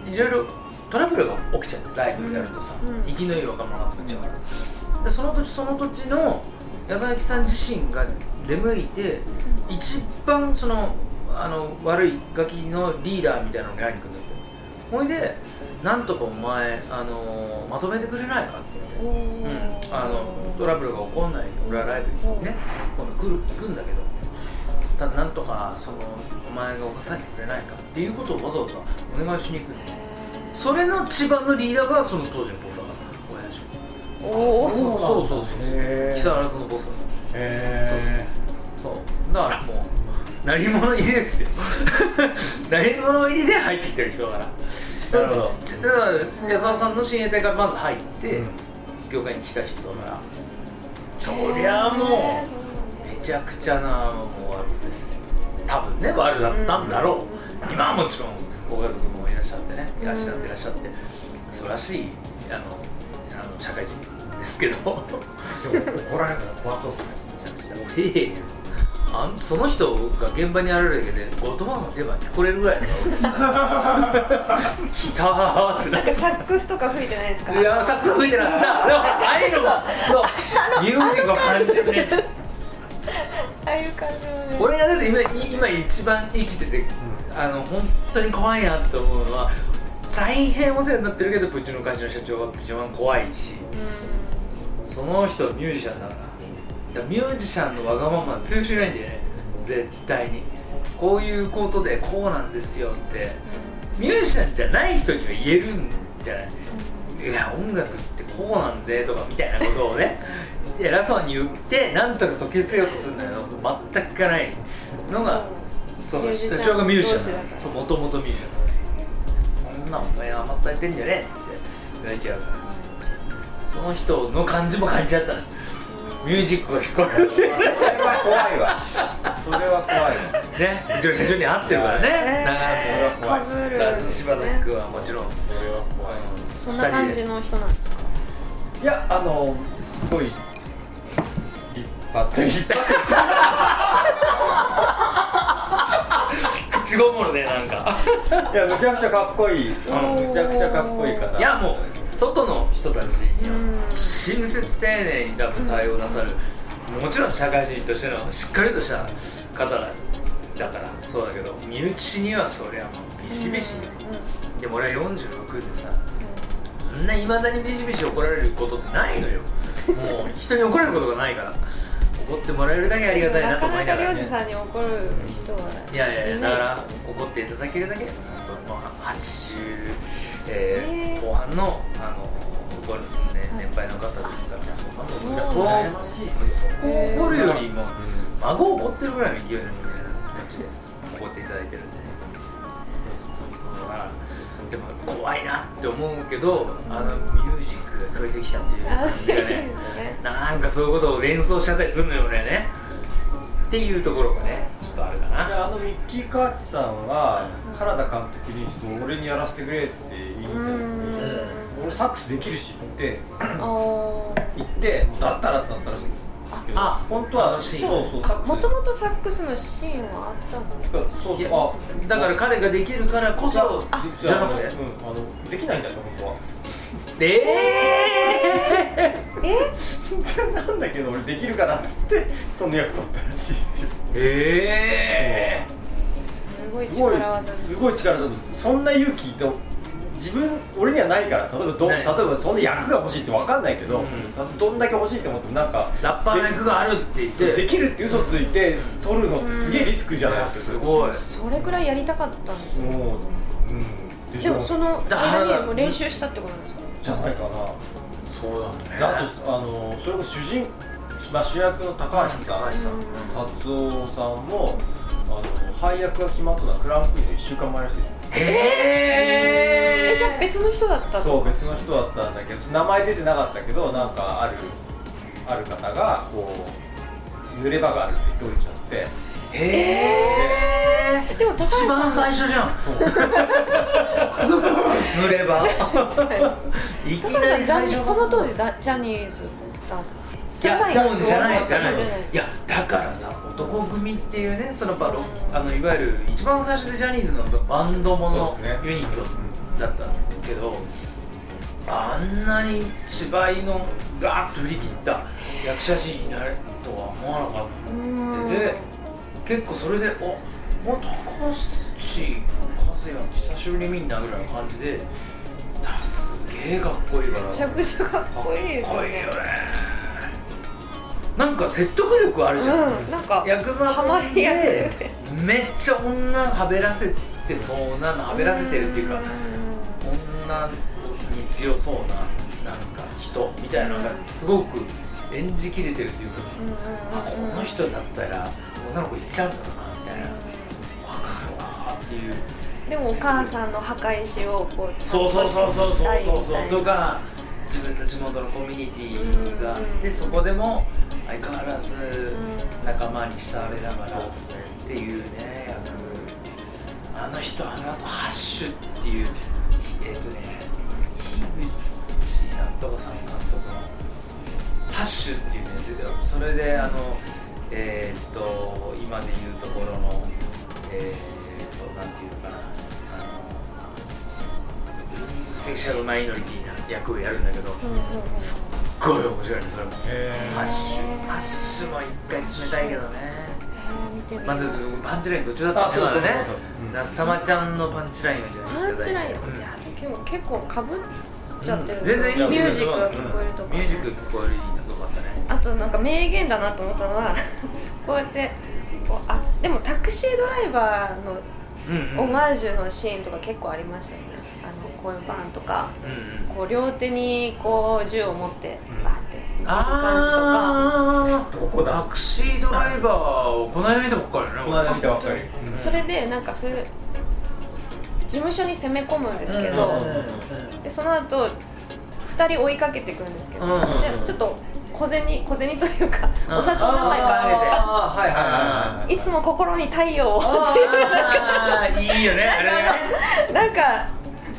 いろいろトラブルが起きちゃう。ライブやるとさ、うん。生きのいい若者が集まっちゃうから。でその土地その土地の矢沢さん自身が出向いて一番そのあの悪いガキのリーダーみたいなのをやりに行くんだってほいでなんとかお前あのまとめてくれないかって言って。うん、あのトラブルが起こんないように俺はライブにね今度来る行くんだけど。ただなんとかそのお前が犯さえてくれないかっていうことをわざわざお願いしに行くんだよそれの千葉のリーダーがその当時のボスだから。親父おおそうそうそうへー。木更津のボスだへそう。だからもう何者入りですよ。[laughs] 何者入りで入ってきてる人だから。なるほど。だから矢沢さんの親衛隊からまず入って、うん。業界に来た人だから。そりゃあもうめちゃくちゃなもう悪ですよ。多分ね悪だったんだろう、今はもちろんご家族もいらっしゃってねいらっしゃっていらっしゃって素晴らしいあのあの社会人ですけど。ーでも怒られたら怖そうっすね。めちゃくちゃあんその人が現場にあるだけで言葉の出番聞こえるぐらいの [laughs] 来たーってなんかサックスとか吹いてないですか？いやサックス吹いてなかったでもああいうのもそうミュージックを感じてるね。ああいう感じのね。俺がだって今今一番生きてて、あの本当に怖いなって思うのは大変お世話になってるけどうちの会社の社長は一番怖いし。その人はミュージシャンだからだからミュージシャンのわがままは通用しないんだよね。絶対に。こういうことでこうなんですよって。ミュージシャンじゃない人には言えるんじゃない？いや音楽ってこうなんでとかみたいなことをね。[laughs] 偉そうに言ってなんとか解き捨てようとするんだけど全くいかないのがその社長がミュージシャンそうもともとミュージシャンそんなお前甘ったれてんじゃねえって言われちゃうから。その人の感じも感じちゃったのミュージックが聞こえる。それは怖いわ。それは怖いわ。ねうちの社長に会ってるからね。長かぶる。らもう柴崎君はもちろんそれは怖いそんな感じの人なんですかいやあのすごい立派って立派口ごもる。ねなんかいやむちゃくちゃかっこいい、んむちゃくちゃかっこいい方いやもう外の人たちに親切丁寧に多分対応なさる、もちろん社会人としてのしっかりとした方だだからそうだけど身内にはそりゃもうビシビシ、でも俺は46でさそんないまだにビシビシ怒られることってないのよ。もう人に怒られることがないから怒ってもらえるだけありがたいなと思いながらねなかなかさんに怒る人はいやいやいやだから怒っていただけるだけ本当まあ80、えー後半のあのごね年配の方ですからそんなそうもん羨ましいっすよ息子を怒るよりも孫を怒ってるぐらいの勢いのみたいな気持ちで怒っていただいてるんででも怖いなって思うけどあのミュージックが聞こえてきたっていうあ感じがねなんかそういうことを連想しちゃったりするのよ俺ねっていうところがねちょっとあるかじなゃああのミッキー・カーチさんは原田監督にちょっと俺にやらせてくれって言いたい俺サックスできるしって。言ってだったらだったらしいけ本当はあのシーン。そうそうサックスもともとサックスのシーンはあったの？そうそう。あだから彼ができるからこそあじゃなくて？うん、あのできないんだよ本当は。ええ [laughs] なんだけど俺できるからっつってその役取ったらしいですよ。ー、えすごいすごい力技すごい力強いそんな勇気と自分俺にはないから例えばどない。例えばそんな役が欲しいって分かんないけど、うん。どんだけ欲しいって思ってもなんかー、ラッパーの役があるって言って。できるって嘘ついて取るのってすげえリスクじゃないですか。すごい。それくらいやりたかったんですよ。もう、うん、でもその間にもう練習したってことなんですか？じゃないかなそうだね。であとあのそれこそ主人まあ、主役の高橋さん高橋さん。達夫さんもあの配役が決まったのはクランクインの1週間前らしいです。へえじゃあ別の人だったそう別の人だったんだけど名前出てなかったけどなんかあるある方がこう濡れ場があるって言って降りちゃってえへえでも高橋一番最初じゃん。塗 [laughs] ればいき高なり最初その当時だジャニーズだじゃないじゃないじゃない。いやだからさ男組っていうねそのバロあのいわゆる一番最初でジャニーズのバンドものそうですね。ユニットだったけどあんなに芝居のガーッと振り切った役者陣になるとは思わなかったうん。で結構それでおお高橋和也久しぶりに見んなぐらいの感じでだすげえかっこいいから。めちゃくちゃかっこいいですよね。かっこいいよねなんか説得力あるじゃん、うんなんかヤクザハマり役ででめっちゃ女はべらせてそうなのはべらせてるっていうか女に強そうななんか人みたいなのがすごく演じきれてるっていうか、あこの人だったら女の子行っちゃうんだろうなみたいな。わかるわっていう。でもお母さんの墓石をこうそうそうそうそうそうそう。そうととか自分の地元のコミュニティがあって、うん。そこでも相変わらず仲間に慕われながらっていうね役あの人あの後ハッシュっていうえっ、とね樋口なんとかさん監督のハッシュっていうねでそれであのえっ、と今でいうところのえっ、となんていうのかなあのセクシャルマイノリティな役をやるんだけどすっごい面白いねそれも。ハッシュハッシュも一回進めたいけどね。見てみまずパンチライン途中だったんですよあそうね。そうそうそう夏様ちゃんのパンチラインをじゃあパンチラインいやでも結構かぶっちゃってるうん。全然いいミュージックが聞こえるとかミュージック聞こえるいいのよかったねあとなんか名言だなと思ったのはこうやってこうあでもタクシードライバーのうんオマージュのシーンとか結構ありましたよね。あのこういうバンとか。うんうん。こう両手にこう銃を持ってバーって行く感じとか。あどこだタクシードライバーをこの間見たばっかりねこの間見たばっかり。それでなんかそういう事務所に攻め込むんですけど、でその後2人追いかけてくるんですけど、うんうんうん。でちょっと小銭小銭というか、うん。お札の名前あがあーはいはいはいはいい。つも心に太陽をあーいいよねあれね。なんか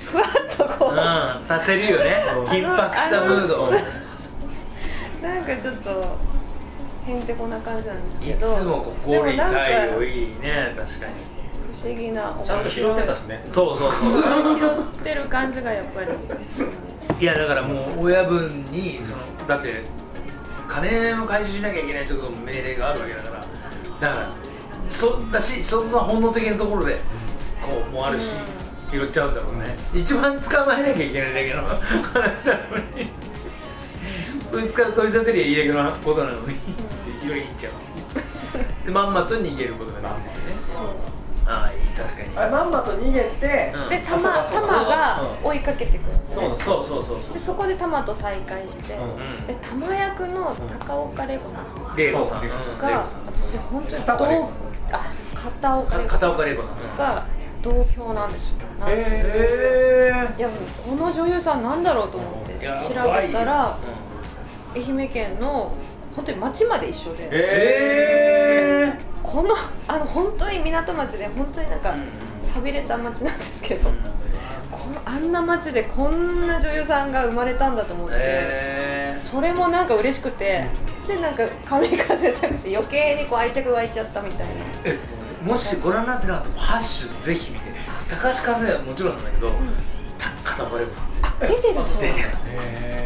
ふわっとこう、うんさせるよね。緊迫したムードを。なんかちょっとへんてこな感じなんですいけど。つも心に太陽不いいね確かに。思議なちゃんと拾ってたしね。そうそうそう。拾ってる感じがやっぱり。いやだからもう親分にそのだって金を回収しなきゃいけないところの命令があるわけだから。だからそだしそんな本能的なところでこうもあるし、拾っちゃうんだろうね、一番捕まえなきゃいけないだけの話なのに。そいつから取り立てりゃいいだけのことなのに。拾 [laughs] いに行っちゃうでまんまと逃げることができる。ああいい確かに。あれまんまと逃げてうん。でタマあそうかそうかタマが追いかけてくるんですねそうそうそうそうそう。でそこでタマと再会して、うん。うんでタマ役の高岡玲子さん玲子さん。そううん。が、玲子さん。私本当に片岡玲子さん。あ片岡玲子さ片ん岡玲子さん。うんが同票なんですよ。なんでへいやもうこの女優さんなんだろうと思ってやばい調よべたらうん。愛媛県の本当に町まで一緒で、ええこのあの本当に港町で本当になんか寂れた町なんですけど、このあんな町でこんな女優さんが生まれたんだと思って、えそれもなんか嬉しくて、でなんか神風タクシー余計にこう愛着湧いちゃったみたいな。えもしご覧になってなかったらハッシュぜひ見て。高橋和也はもちろんなんだけど、た片岡玲子さん。あ出てるんですよ出てる。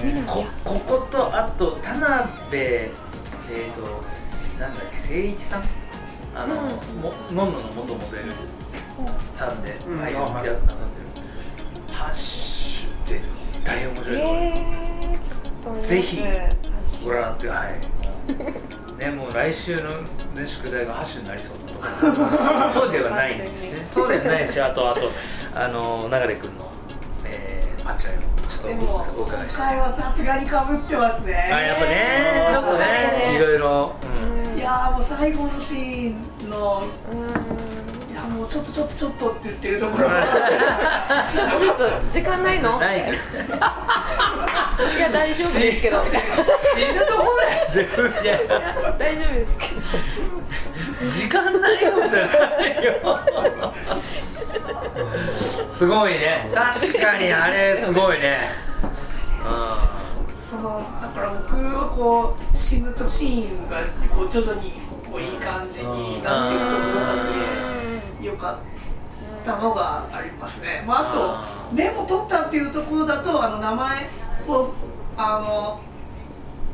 見なきゃここことあと田辺えっ、となんだっけ誠一さんあの、うん。ものんのの元モデルさんでうん。俳優やってなさってる、ハッシュ絶対面白いと思う、えー、ちょっと見ますぜひ私ご覧ってはい。ねもう来週の、ね、宿題がハッシュになりそうなとかそうではないんですね。そうではないしあとあとあの流君の、えー、パンチラインをちょっととでも今回はさすがにかぶってますあねやっぱねちょっとねいろいろ、いやーもう最後のシーンのうん。うんいやもうちょっとちょっとちょっとって言ってるところちょっと [laughs] ちょっと時間ないの？いいや大丈夫ですけど。みたいな死ぬとこだよ自分で。いや大丈夫ですけど。時間ないよ。ってないよ。[laughs] すごいね。確かにあれすごいねそのだから僕はこう死ぬとシーンがこう徐々にこういい感じになっていくところがすげえ良かったのがありますね、まあ、あとメモ取ったっていうところだとあの名前をあの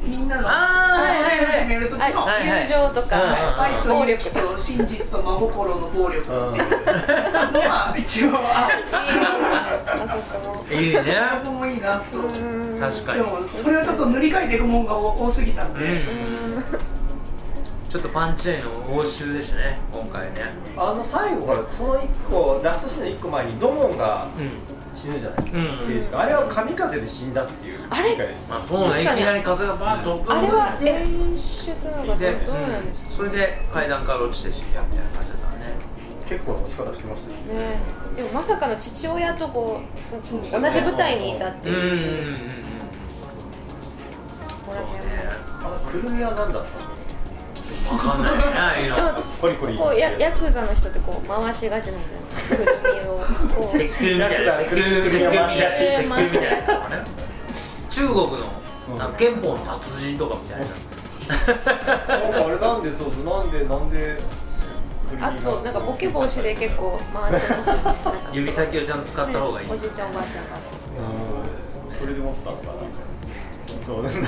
みんなの決める時の、はいはい。はい友情とか、はい愛と暴勇気力とと真実と真心の暴力っていうのは一応あいいねあそこもいいね。そこもいいなと。うん。確かに。でもそれはちょっと塗り替えていくもんが多すぎたんで、うん。ちょっとパンチラインの応酬でしたね今回ね。あの最後ほらその一個ラストシーンの一個前にドモンがうん死ぬじゃないですか、うん。刑事が。あれは神風で死んだっていうあれ？まあそうね。いきなり風がバーッとあれは演出なのかどうでどうなんですか？それで階段から落ちて死んだみたいな感じだったね。結構な落ち方してましたし。ね。でもまさかの父親とこうそ同じ舞台にいたっていう。うんそこら辺もあのくるみは何だったの？分かんないねああいうのでもコリコリ。こうやヤクザの人ってこう回しがちなんじゃないですかくるみをこう鉄球みたいな鉄球鉄球みたいな鉄球みたいなやつ。とかね中国のなんか憲法の達人とかみたいな。なんかあれなんでそうそうなんでなんであとなんかボケ防止で結構回してます指先をちゃんと使った方がいい。おじいちゃんおばあちゃんがうん。それで持ってたのかなそうなんなん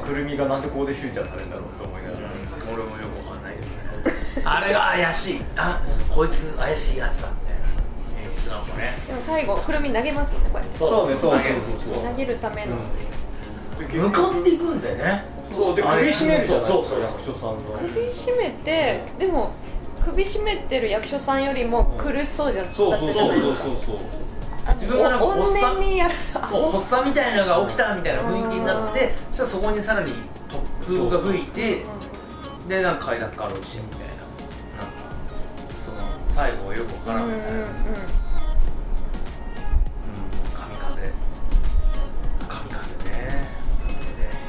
かくるみがなんでここでフューチャーされるんだろうと思いながら俺もよくわかんないけどね。あれが怪しい。あこいつ怪しいやつだみたいな。演出なのかねでも最後くるみ投げますもんねこうやってそうねそうそう投げるそうそう。投げるための。向かっていくんだよね。そうで首絞めるじゃない？そうそう役所さんの。首絞めてでも首絞めてる役所さんよりも苦しそうじゃん。そうそうそうそうそう。そうあの自分がなんかお発作発作みたいなのが起きたみたいな雰囲気になってそしたらそこにさらに突風が吹いてでなんか階段から落ちてみたいな。なんかその最後はよくわからないですね、うん。神風神風ね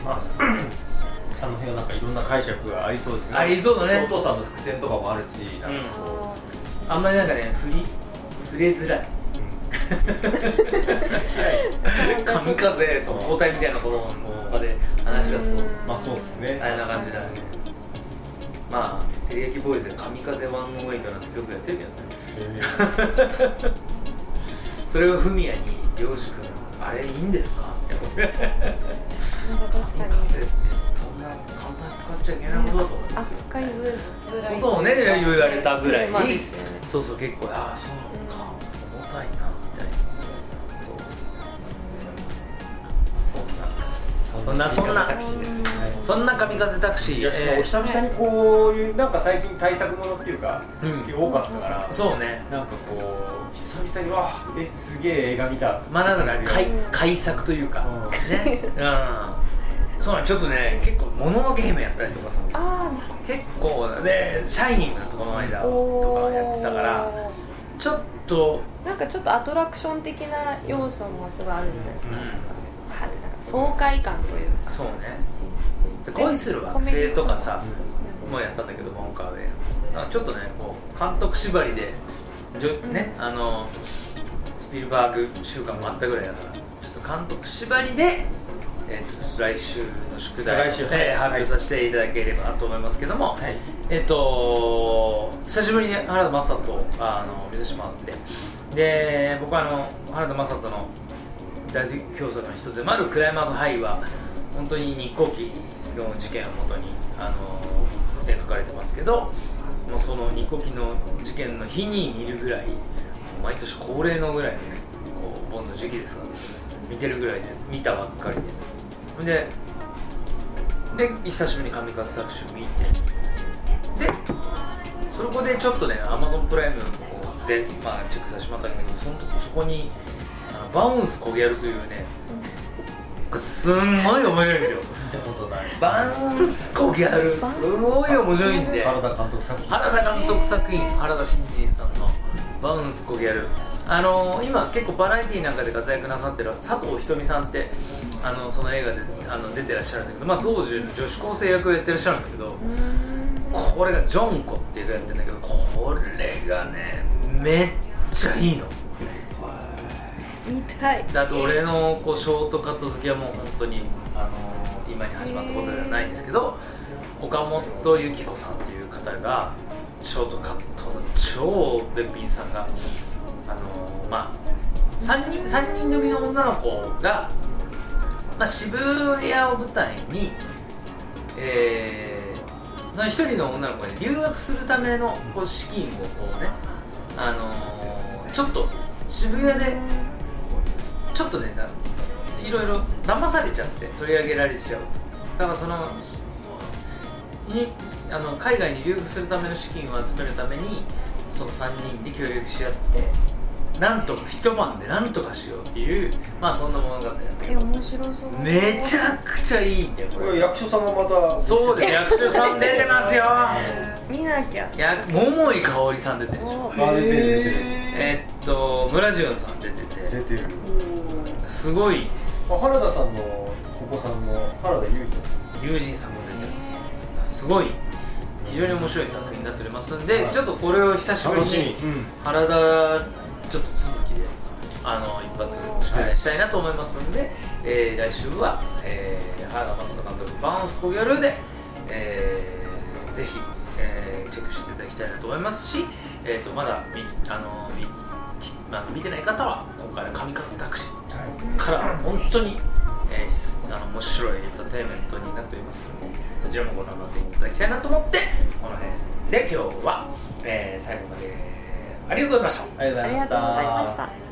まああの辺はなんかいろんな解釈がありそうですね。ありそうだね。お父さんの伏線とかもあるしなんかこあんまりなんかね振り触れづらい。[laughs] 神風と交代みたいなことの場で話し出すとうまあそうですね。あれな感じだねまあ照り焼きボーイズで神風ワンオンウェイトなんて曲やってるけどね。それをフミヤに「涼く君あれいいんですか?」ってなんか確かに神風って。そんな簡単に使っちゃいけないことだと思う。んですよ扱いづらいことをね言われたぐらい。まあですよねそうそう結構ああそうなのか。重たいなみたいなそんなそんなタクシーです。そんな神風タクシーえー久々にこういうなんか最近対策ものっていうか、うん。多かったからそうね。なんかこう久々にわあえすげえ映画見た。まあなんだろう改い改作というか。うん。ね。うん。そうなのちょっとね結構もののけ姫やったりとかさ。ああなる結構で「シャイニング」とこの間とかやってたからちょっとなんかちょっとアトラクション的な要素もすごいあるじゃないですか,、うん爽快感というか。そうね。で恋する惑星とかさもうやったんだけど今回でちょっとねこう監督縛りでじょねあのスピルバーグ週間もあったぐらいだからちょっと監督縛りで、えー、と来週の宿題をえ発表させていただければと思いますけども、はい。えっ、と久しぶりに原田雅人とあのせてもらってで僕はあの原田雅人の大好き作の一つでもあるクライマーズハイは本当に日航機の事件をもとにあの描かれてますけどもうその日航機の事件の日に見るぐらい毎年恒例のぐらいのねこう盆の時期ですが見てるぐらいで見たばっかりで。でで久しぶりに神風作詞を見てでそこでちょっとねアマゾンプライムで、まあ、チェックさせてもらったんだけどその時そこにバウンスコギャルというねすんごい面白いんですよ。見たことないバンスコギャルすごい面白いんで。原田監督作品原田監督作品原田真人さんの「バウンスコギャル」あの今結構バラエティーなんかで活躍なさってる佐藤ひとみさんってあのその映画であの出てらっしゃるんだけど、まあ、当時の女子高生役をやってらっしゃるんだけどこれがジョンコっていうやってるんだけどこれがねめっちゃいいの見たい。だと俺のこうショートカット好きはもう本当にあの今に始まったことではないんですけど岡本由紀子さんっていう方がショートカットの超べっぴんさんがあのまあ3人三人組の女の子が、まあ、渋谷を舞台にえー、その一人の女の子に留学するためのこう資金をこうねあのちょっと渋谷でちょっとねないろいろ騙されちゃって取り上げられちゃうだからそのにあの海外に留学するための資金を集めるためにその3人で協力し合ってなんとか一晩でなんとかしようっていうまあそんな物語なんだけえど面白そう。めちゃくちゃいいんだよこれ。役所さんもまたそうです。役所さん出てますよ。[laughs] 見なきゃ。や桃井かおりさん出てるでしょ。おあ出てる出てる。えっと村淳さん出てて。出てるすごい。まあ原田さんのお子さんの原田裕二さん友人さんも出てますすごい。非常に面白い作品になっておりますんで、はい。ちょっとこれを久しぶりにうん。原田ちょっと続きであの一発出演したいなと思いますんで、えー来週は、えー原田正人監督「バウンスコギャルで」えーぜひ、えーチェックしていただきたいなと思いますし、えー、とまだ見あの見きあの見てない方は今回の「神風タクシー」から本当に、えーあの面白いエンターテインメントになっております。のでそちらもご覧になっていただきたいなと思ってこの辺で今日は、えー最後まで。ありがとうございました。ありがとうございました